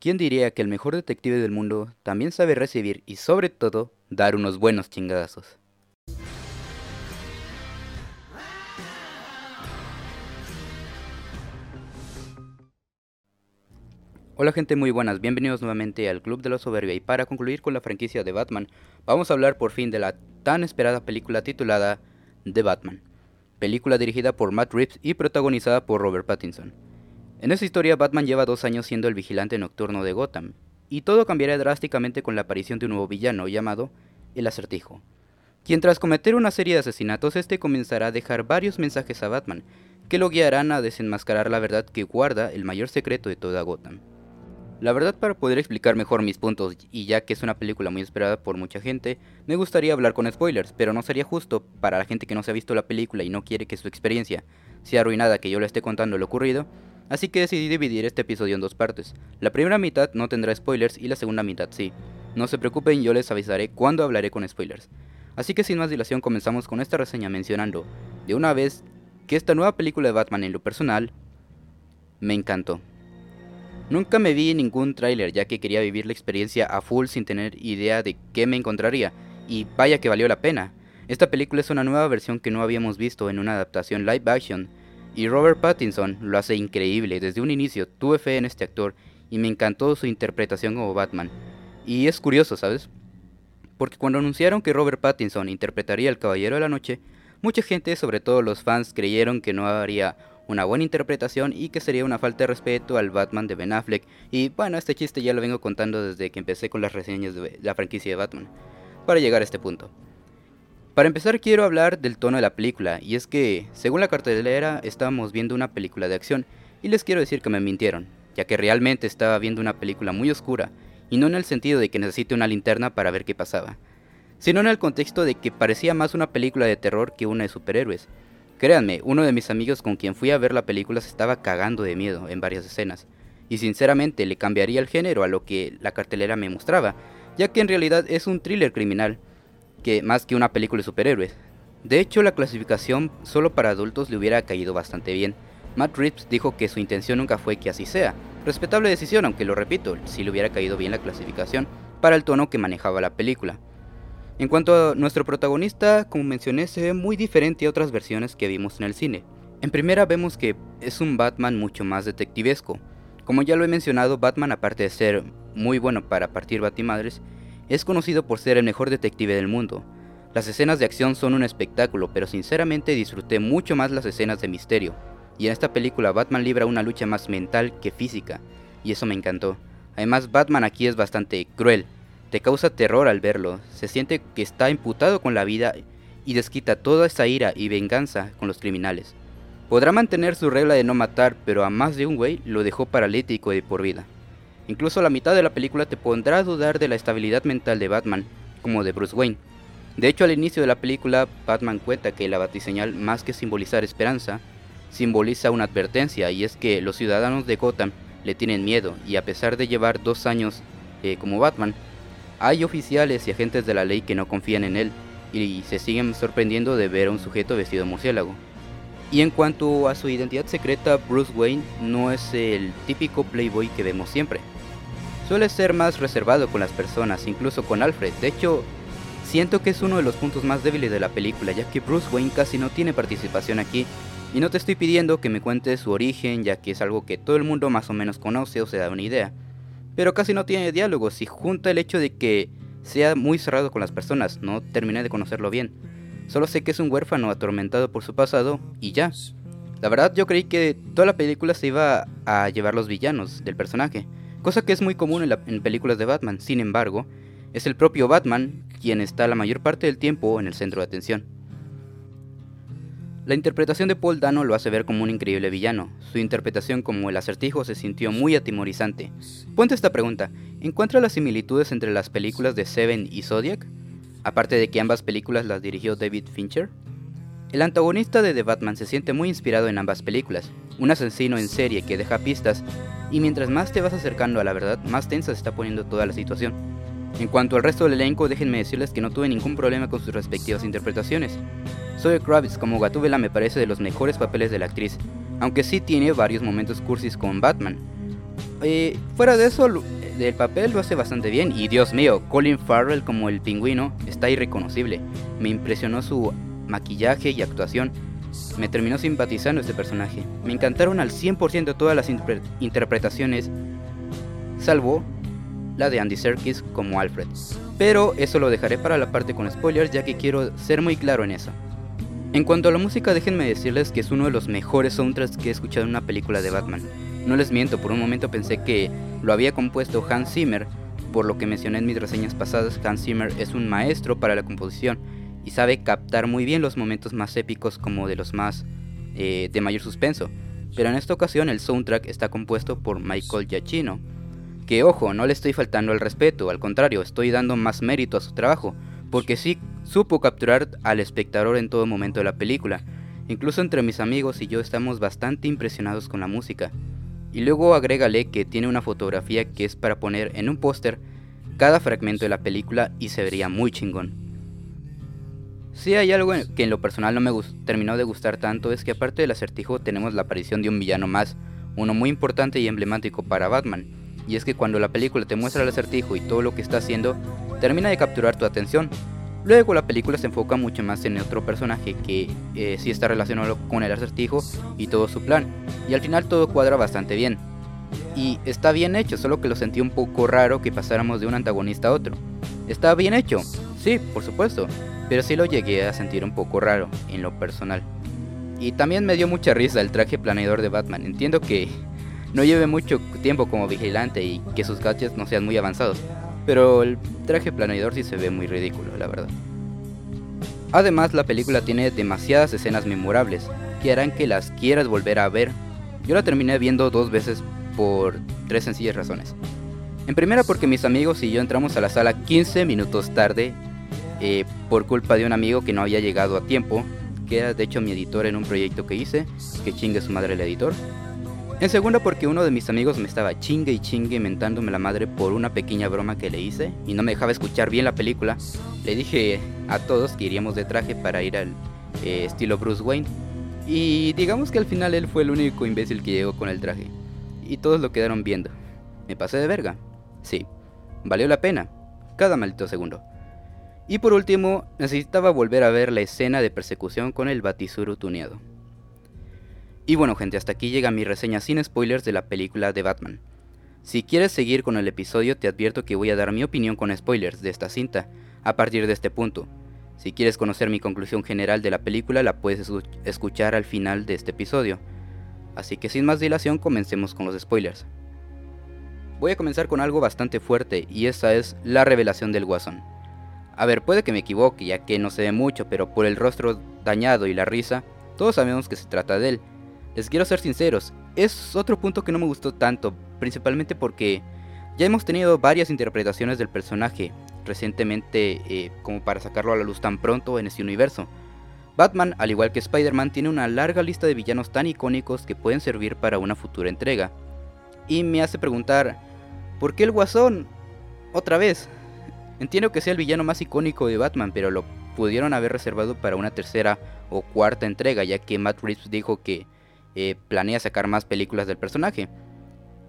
¿Quién diría que el mejor detective del mundo también sabe recibir y sobre todo dar unos buenos chingadazos? Hola gente muy buenas, bienvenidos nuevamente al Club de la Soberbia y para concluir con la franquicia de Batman, vamos a hablar por fin de la tan esperada película titulada The Batman, película dirigida por Matt Reeves y protagonizada por Robert Pattinson. En esta historia, Batman lleva dos años siendo el vigilante nocturno de Gotham, y todo cambiará drásticamente con la aparición de un nuevo villano llamado el Acertijo, quien tras cometer una serie de asesinatos, este comenzará a dejar varios mensajes a Batman, que lo guiarán a desenmascarar la verdad que guarda el mayor secreto de toda Gotham. La verdad para poder explicar mejor mis puntos y ya que es una película muy esperada por mucha gente, me gustaría hablar con spoilers, pero no sería justo para la gente que no se ha visto la película y no quiere que su experiencia sea arruinada que yo le esté contando lo ocurrido, Así que decidí dividir este episodio en dos partes. La primera mitad no tendrá spoilers y la segunda mitad sí. No se preocupen, yo les avisaré cuando hablaré con spoilers. Así que sin más dilación comenzamos con esta reseña mencionando, de una vez, que esta nueva película de Batman en lo personal me encantó. Nunca me vi ningún tráiler ya que quería vivir la experiencia a full sin tener idea de qué me encontraría, y vaya que valió la pena. Esta película es una nueva versión que no habíamos visto en una adaptación live action y Robert Pattinson lo hace increíble. Desde un inicio tuve fe en este actor y me encantó su interpretación como Batman. Y es curioso, ¿sabes? Porque cuando anunciaron que Robert Pattinson interpretaría al Caballero de la Noche, mucha gente, sobre todo los fans, creyeron que no haría una buena interpretación y que sería una falta de respeto al Batman de Ben Affleck. Y bueno, este chiste ya lo vengo contando desde que empecé con las reseñas de la franquicia de Batman, para llegar a este punto. Para empezar quiero hablar del tono de la película, y es que, según la cartelera, estábamos viendo una película de acción, y les quiero decir que me mintieron, ya que realmente estaba viendo una película muy oscura, y no en el sentido de que necesite una linterna para ver qué pasaba, sino en el contexto de que parecía más una película de terror que una de superhéroes. Créanme, uno de mis amigos con quien fui a ver la película se estaba cagando de miedo en varias escenas, y sinceramente le cambiaría el género a lo que la cartelera me mostraba, ya que en realidad es un thriller criminal, que más que una película de superhéroes. De hecho, la clasificación solo para adultos le hubiera caído bastante bien. Matt Reeves dijo que su intención nunca fue que así sea. Respetable decisión, aunque lo repito, si le hubiera caído bien la clasificación para el tono que manejaba la película. En cuanto a nuestro protagonista, como mencioné, se ve muy diferente a otras versiones que vimos en el cine. En primera vemos que es un Batman mucho más detectivesco. Como ya lo he mencionado, Batman aparte de ser muy bueno para partir batimadres, es conocido por ser el mejor detective del mundo. Las escenas de acción son un espectáculo, pero sinceramente disfruté mucho más las escenas de misterio. Y en esta película Batman libra una lucha más mental que física, y eso me encantó. Además Batman aquí es bastante cruel, te causa terror al verlo, se siente que está imputado con la vida y desquita toda esa ira y venganza con los criminales. Podrá mantener su regla de no matar, pero a más de un güey lo dejó paralítico de por vida. Incluso la mitad de la película te pondrá a dudar de la estabilidad mental de Batman, como de Bruce Wayne. De hecho, al inicio de la película, Batman cuenta que la batiseñal, más que simbolizar esperanza, simboliza una advertencia, y es que los ciudadanos de Gotham le tienen miedo, y a pesar de llevar dos años eh, como Batman, hay oficiales y agentes de la ley que no confían en él, y se siguen sorprendiendo de ver a un sujeto vestido de murciélago. Y en cuanto a su identidad secreta, Bruce Wayne no es el típico playboy que vemos siempre. Suele ser más reservado con las personas, incluso con Alfred. De hecho, siento que es uno de los puntos más débiles de la película, ya que Bruce Wayne casi no tiene participación aquí. Y no te estoy pidiendo que me cuentes su origen, ya que es algo que todo el mundo más o menos conoce o se da una idea. Pero casi no tiene diálogos y junta el hecho de que sea muy cerrado con las personas, no terminé de conocerlo bien. Solo sé que es un huérfano atormentado por su pasado y ya. La verdad yo creí que toda la película se iba a llevar los villanos del personaje cosa que es muy común en, películas de Batman. Sin embargo, es el propio Batman quien está la mayor parte del tiempo en el centro de atención. La interpretación de Paul Dano lo hace ver como un increíble villano. Su interpretación como el acertijo se sintió muy atimorizante. Ponte esta pregunta, ¿encuentra las similitudes entre las películas de Seven y Zodiac? Aparte de que ambas películas las dirigió David Fincher. El antagonista de The Batman se siente muy inspirado en ambas películas, un asesino en serie que deja pistas y mientras más te vas acercando a la verdad, más tensa se está poniendo toda la situación. En cuanto al resto del elenco, déjenme decirles que no tuve ningún problema con sus respectivas interpretaciones. Zoe Kravitz como Gatúbela me parece de los mejores papeles de la actriz, aunque sí tiene varios momentos cursis con Batman. Eh, fuera de eso, del papel lo hace bastante bien y Dios mío, Colin Farrell como el pingüino está irreconocible. Me impresionó su maquillaje y actuación. Me terminó simpatizando este personaje. Me encantaron al 100% todas las interpretaciones, salvo la de Andy Serkis como Alfred. Pero eso lo dejaré para la parte con spoilers ya que quiero ser muy claro en eso. En cuanto a la música, déjenme decirles que es uno de los mejores soundtracks que he escuchado en una película de Batman. No les miento, por un momento pensé que lo había compuesto Hans Zimmer, por lo que mencioné en mis reseñas pasadas, Hans Zimmer es un maestro para la composición y sabe captar muy bien los momentos más épicos como de los más eh, de mayor suspenso. Pero en esta ocasión el soundtrack está compuesto por Michael Giacchino, que ojo, no le estoy faltando al respeto, al contrario, estoy dando más mérito a su trabajo, porque sí supo capturar al espectador en todo momento de la película. Incluso entre mis amigos y yo estamos bastante impresionados con la música. Y luego agrégale que tiene una fotografía que es para poner en un póster cada fragmento de la película y se vería muy chingón. Si hay algo que en lo personal no me terminó de gustar tanto es que aparte del acertijo tenemos la aparición de un villano más, uno muy importante y emblemático para Batman, y es que cuando la película te muestra el acertijo y todo lo que está haciendo, termina de capturar tu atención. Luego la película se enfoca mucho más en otro personaje que eh, sí está relacionado con el acertijo y todo su plan, y al final todo cuadra bastante bien. Y está bien hecho, solo que lo sentí un poco raro que pasáramos de un antagonista a otro. Está bien hecho, sí, por supuesto, pero sí lo llegué a sentir un poco raro en lo personal. Y también me dio mucha risa el traje planeador de Batman. Entiendo que no lleve mucho tiempo como vigilante y que sus gadgets no sean muy avanzados, pero el traje planeador sí se ve muy ridículo, la verdad. Además, la película tiene demasiadas escenas memorables que harán que las quieras volver a ver. Yo la terminé viendo dos veces por tres sencillas razones. En primera porque mis amigos y yo entramos a la sala 15 minutos tarde eh, por culpa de un amigo que no había llegado a tiempo, que era de hecho mi editor en un proyecto que hice, que chingue su madre el editor. En segunda porque uno de mis amigos me estaba chingue y chingue mentándome la madre por una pequeña broma que le hice y no me dejaba escuchar bien la película. Le dije a todos que iríamos de traje para ir al eh, estilo Bruce Wayne. Y digamos que al final él fue el único imbécil que llegó con el traje. Y todos lo quedaron viendo. ¿Me pasé de verga? Sí. Valió la pena. Cada maldito segundo. Y por último, necesitaba volver a ver la escena de persecución con el batisuru tuneado. Y bueno gente, hasta aquí llega mi reseña sin spoilers de la película de Batman. Si quieres seguir con el episodio te advierto que voy a dar mi opinión con spoilers de esta cinta a partir de este punto. Si quieres conocer mi conclusión general de la película la puedes escuchar al final de este episodio. Así que sin más dilación comencemos con los spoilers. Voy a comenzar con algo bastante fuerte y esa es la revelación del guasón. A ver, puede que me equivoque ya que no se ve mucho, pero por el rostro dañado y la risa, todos sabemos que se trata de él les quiero ser sinceros, es otro punto que no me gustó tanto, principalmente porque ya hemos tenido varias interpretaciones del personaje recientemente eh, como para sacarlo a la luz tan pronto en este universo. Batman, al igual que Spider-Man, tiene una larga lista de villanos tan icónicos que pueden servir para una futura entrega. Y me hace preguntar, ¿por qué el Guasón? Otra vez. Entiendo que sea el villano más icónico de Batman, pero lo pudieron haber reservado para una tercera o cuarta entrega, ya que Matt Reeves dijo que eh, planea sacar más películas del personaje.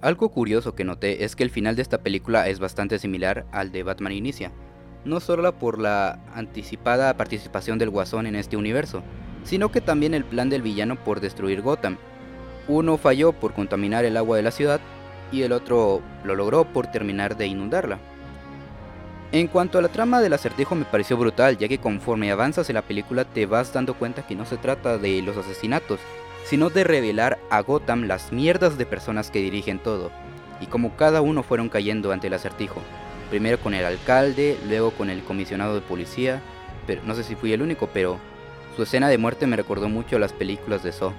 Algo curioso que noté es que el final de esta película es bastante similar al de Batman Inicia, no solo por la anticipada participación del Guasón en este universo, sino que también el plan del villano por destruir Gotham. Uno falló por contaminar el agua de la ciudad y el otro lo logró por terminar de inundarla. En cuanto a la trama del acertijo me pareció brutal, ya que conforme avanzas en la película te vas dando cuenta que no se trata de los asesinatos, sino de revelar a Gotham las mierdas de personas que dirigen todo, y como cada uno fueron cayendo ante el acertijo, primero con el alcalde, luego con el comisionado de policía, pero no sé si fui el único, pero su escena de muerte me recordó mucho a las películas de Saw.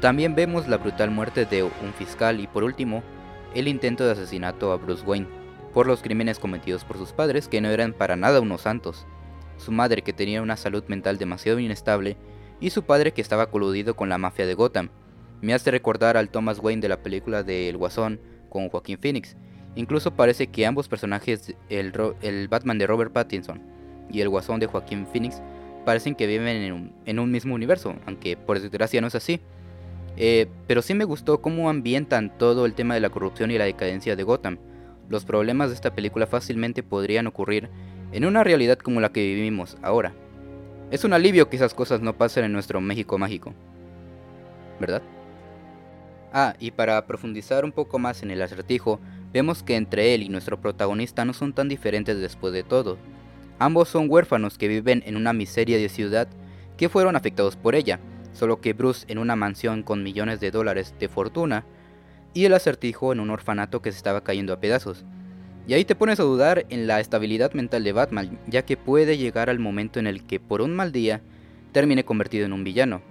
También vemos la brutal muerte de un fiscal y por último, el intento de asesinato a Bruce Wayne, por los crímenes cometidos por sus padres que no eran para nada unos santos. Su madre que tenía una salud mental demasiado inestable y su padre que estaba coludido con la mafia de Gotham. Me hace recordar al Thomas Wayne de la película de El Guasón con Joaquín Phoenix. Incluso parece que ambos personajes, el, Batman de Robert Pattinson y el Guasón de Joaquín Phoenix, parecen que viven en un, mismo universo, aunque por desgracia no es así. Eh, pero sí me gustó cómo ambientan todo el tema de la corrupción y la decadencia de Gotham. Los problemas de esta película fácilmente podrían ocurrir en una realidad como la que vivimos ahora. Es un alivio que esas cosas no pasen en nuestro México mágico. ¿Verdad? Ah, y para profundizar un poco más en el acertijo, vemos que entre él y nuestro protagonista no son tan diferentes después de todo. Ambos son huérfanos que viven en una miseria de ciudad que fueron afectados por ella, solo que Bruce en una mansión con millones de dólares de fortuna y el acertijo en un orfanato que se estaba cayendo a pedazos. Y ahí te pones a dudar en la estabilidad mental de Batman, ya que puede llegar al momento en el que por un mal día termine convertido en un villano,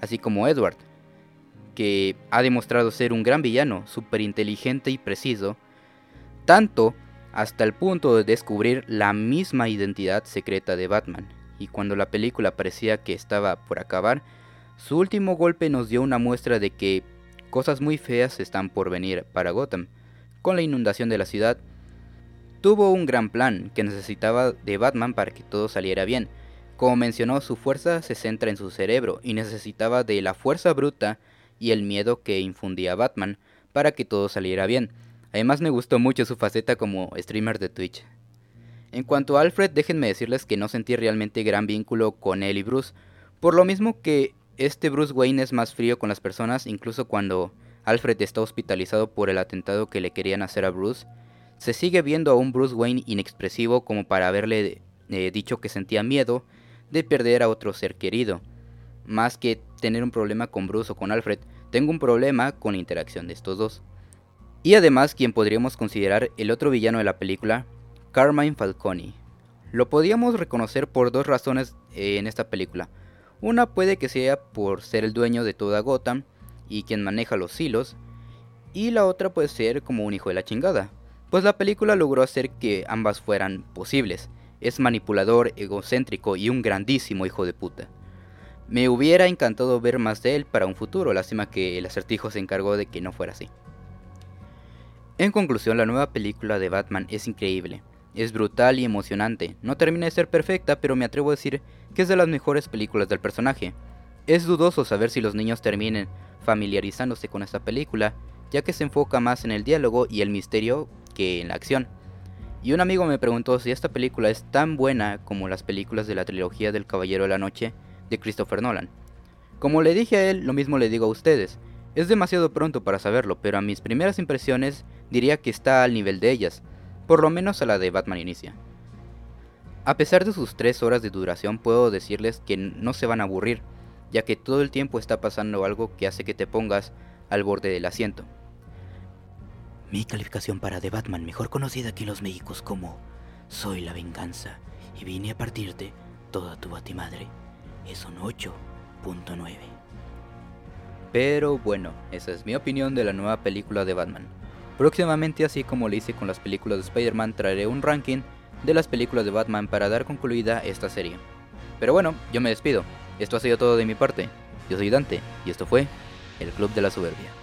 así como Edward, que ha demostrado ser un gran villano, súper inteligente y preciso, tanto hasta el punto de descubrir la misma identidad secreta de Batman. Y cuando la película parecía que estaba por acabar, su último golpe nos dio una muestra de que cosas muy feas están por venir para Gotham. Con la inundación de la ciudad, tuvo un gran plan que necesitaba de Batman para que todo saliera bien. Como mencionó, su fuerza se centra en su cerebro y necesitaba de la fuerza bruta y el miedo que infundía Batman para que todo saliera bien. Además me gustó mucho su faceta como streamer de Twitch. En cuanto a Alfred, déjenme decirles que no sentí realmente gran vínculo con él y Bruce, por lo mismo que este Bruce Wayne es más frío con las personas, incluso cuando Alfred está hospitalizado por el atentado que le querían hacer a Bruce. Se sigue viendo a un Bruce Wayne inexpresivo como para haberle eh, dicho que sentía miedo de perder a otro ser querido. Más que tener un problema con Bruce o con Alfred, tengo un problema con la interacción de estos dos. Y además quien podríamos considerar el otro villano de la película, Carmine Falcone. Lo podíamos reconocer por dos razones eh, en esta película. Una puede que sea por ser el dueño de toda Gotham y quien maneja los hilos, y la otra puede ser como un hijo de la chingada, pues la película logró hacer que ambas fueran posibles. Es manipulador, egocéntrico y un grandísimo hijo de puta. Me hubiera encantado ver más de él para un futuro, lástima que el acertijo se encargó de que no fuera así. En conclusión, la nueva película de Batman es increíble. Es brutal y emocionante. No termina de ser perfecta, pero me atrevo a decir que es de las mejores películas del personaje. Es dudoso saber si los niños terminen familiarizándose con esta película, ya que se enfoca más en el diálogo y el misterio que en la acción. Y un amigo me preguntó si esta película es tan buena como las películas de la trilogía del Caballero de la Noche de Christopher Nolan. Como le dije a él, lo mismo le digo a ustedes. Es demasiado pronto para saberlo, pero a mis primeras impresiones diría que está al nivel de ellas por lo menos a la de Batman Inicia. A pesar de sus 3 horas de duración puedo decirles que no se van a aburrir, ya que todo el tiempo está pasando algo que hace que te pongas al borde del asiento. Mi calificación para The Batman, mejor conocida aquí en los Méxicos como Soy la venganza y vine a partirte toda tu batimadre, es un 8.9. Pero bueno, esa es mi opinión de la nueva película de Batman. Próximamente, así como lo hice con las películas de Spider-Man, traeré un ranking de las películas de Batman para dar concluida esta serie. Pero bueno, yo me despido. Esto ha sido todo de mi parte. Yo soy Dante y esto fue el Club de la Soberbia.